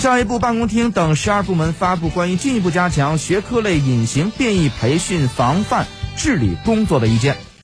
教育部办公厅等十二部门发布关于进一步加强学科类隐形变异培训防范治理工作的意见。